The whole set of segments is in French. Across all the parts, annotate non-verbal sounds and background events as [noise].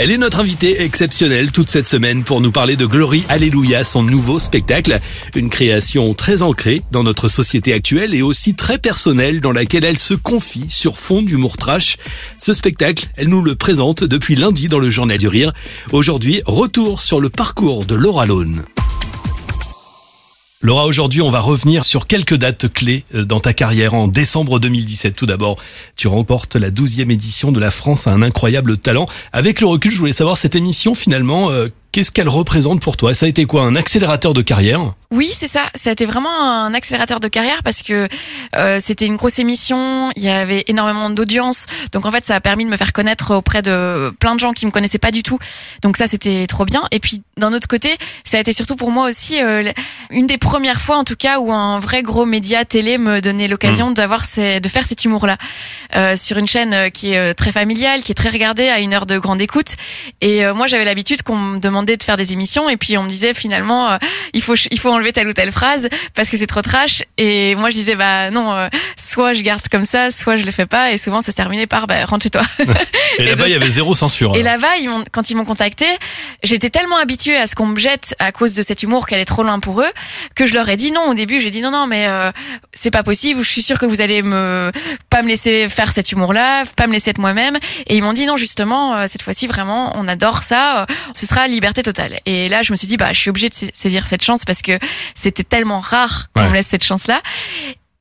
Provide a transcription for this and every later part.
Elle est notre invitée exceptionnelle toute cette semaine pour nous parler de Glory Alléluia, son nouveau spectacle. Une création très ancrée dans notre société actuelle et aussi très personnelle dans laquelle elle se confie sur fond d'humour trash. Ce spectacle, elle nous le présente depuis lundi dans le Journal du Rire. Aujourd'hui, retour sur le parcours de Laura Lone. Laura, aujourd'hui, on va revenir sur quelques dates clés euh, dans ta carrière. En décembre 2017, tout d'abord, tu remportes la 12e édition de La France à un incroyable talent. Avec le recul, je voulais savoir cette émission, finalement, euh, qu'est-ce qu'elle représente pour toi? Ça a été quoi Un accélérateur de carrière? Oui, c'est ça. Ça a été vraiment un accélérateur de carrière parce que euh, c'était une grosse émission, il y avait énormément d'audience. Donc en fait, ça a permis de me faire connaître auprès de plein de gens qui me connaissaient pas du tout. Donc ça, c'était trop bien. Et puis d'un autre côté, ça a été surtout pour moi aussi euh, une des premières fois, en tout cas, où un vrai gros média télé me donnait l'occasion d'avoir ces, de faire cet humour-là euh, sur une chaîne qui est très familiale, qui est très regardée, à une heure de grande écoute. Et moi, j'avais l'habitude qu'on me demandait de faire des émissions, et puis on me disait finalement, euh, il faut il faut enlever telle ou telle phrase parce que c'est trop trash. Et moi, je disais bah non, euh, soit je garde comme ça, soit je le fais pas. Et souvent, ça se terminait par bah rentre chez toi. [laughs] Et, là-bas, il y avait zéro censure. Et là-bas, ils m'ont- quand ils m'ont contacté, j'étais tellement habituée à ce qu'on me jette à cause de cet humour qu'elle est trop loin pour eux, que je leur ai dit non au début. J'ai dit non, non, mais euh, c'est pas possible. Je suis sûre que vous allez me pas me laisser faire cet humour-là, pas me laisser être moi-même. Et ils m'ont dit non, justement, cette fois-ci vraiment, on adore ça. ce sera liberté totale. Et là, je me suis dit bah, je suis obligée de sa- saisir cette chance parce que c'était tellement rare qu'on Ouais. me laisse cette chance-là.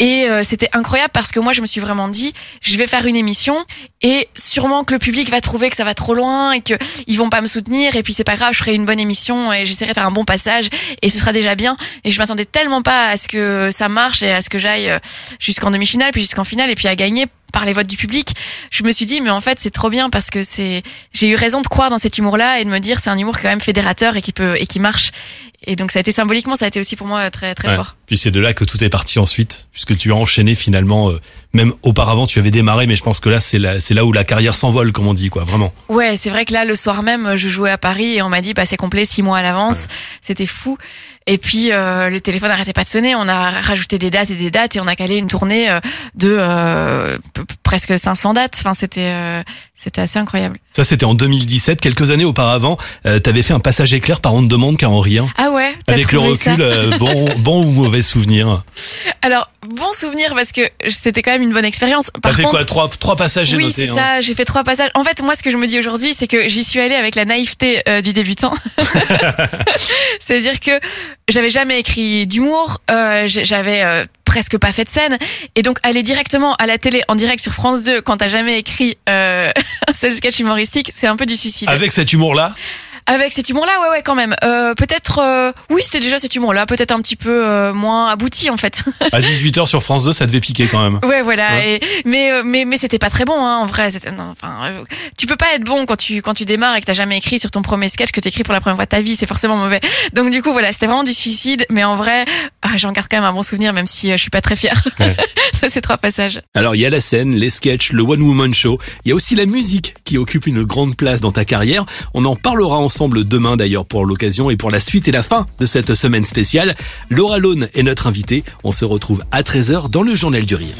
Et euh, c'était incroyable parce que moi, je me suis vraiment dit, je vais faire une émission et sûrement que le public va trouver que ça va trop loin et que ils vont pas me soutenir. Et puis c'est pas grave, je ferai une bonne émission et j'essaierai de faire un bon passage et ce sera déjà bien. Et je m'attendais tellement pas à ce que ça marche et à ce que j'aille euh, jusqu'en demi-finale, puis jusqu'en finale et puis à gagner par les votes du public. Je me suis dit, mais en fait, c'est trop bien parce que c'est, j'ai eu raison de croire dans cet humour-là et de me dire, c'est un humour quand même fédérateur et qui peut, et qui marche. Et donc, ça a été symboliquement, ça a été aussi pour moi très, très Ouais. fort. Puis c'est de là que tout est parti ensuite, puisque tu as enchaîné finalement. euh, même auparavant, tu avais démarré, mais je pense que là, c'est là, où la carrière s'envole, comme on dit, quoi, vraiment. Ouais, c'est vrai que là, le soir même, je jouais à Paris et on m'a dit, bah, c'est complet six mois à l'avance. C'était fou. Et puis, euh, le téléphone n'arrêtait pas de sonner. On a rajouté des dates et des dates et on a calé une tournée euh, de euh, presque 500 dates. Enfin, c'était, euh, c'était assez incroyable. Ça, c'était en 2017. Quelques années auparavant, euh, t'avais fait un passage éclair par On ne demande qu'à en rire. Ah ouais, Avec le recul, euh, bon, bon ou mauvais souvenir. [laughs] Alors, bon souvenir parce que c'était quand même une bonne expérience. T'as fait contre, quoi Trois, trois passages, Oui, c'est hein. ça. J'ai fait trois passages. En fait, moi, ce que je me dis aujourd'hui, c'est que j'y suis allée avec la naïveté euh, du débutant. [laughs] [laughs] C'est-à-dire que j'avais jamais écrit d'humour, euh, j'avais euh, presque pas fait de scène, et donc aller directement à la télé en direct sur France 2 quand t'as jamais écrit euh, [laughs] un sketch humoristique, c'est un peu du suicide. Avec cet humour-là, Avec cet humour-là, ouais, ouais, quand même. Euh, peut-être, euh, oui, c'était déjà cet humour-là, peut-être un petit peu euh, moins abouti en fait. [laughs] à 18h sur France 2, ça devait piquer quand même. Ouais, voilà. Ouais. Et, mais euh, mais mais c'était pas très bon, hein, en vrai. Non, enfin, euh, tu peux pas être bon quand tu quand tu démarres et que t'as jamais écrit sur ton premier sketch que t'écris pour la première fois de ta vie. C'est forcément mauvais. Donc du coup, voilà, c'était vraiment du suicide. Mais en vrai, ah, j'en garde quand même un bon souvenir, même si euh, je suis pas très fière. Ouais. [laughs] Ça, ces trois passages. Alors il y a la scène, les sketchs, le One Woman Show. Il y a aussi la musique qui occupe une grande place dans ta carrière. On en parlera ensemble demain d'ailleurs pour l'occasion et pour la suite et la fin de cette semaine spéciale. Laura Lone est notre invitée. On se retrouve à 13h dans le Journal du Rire.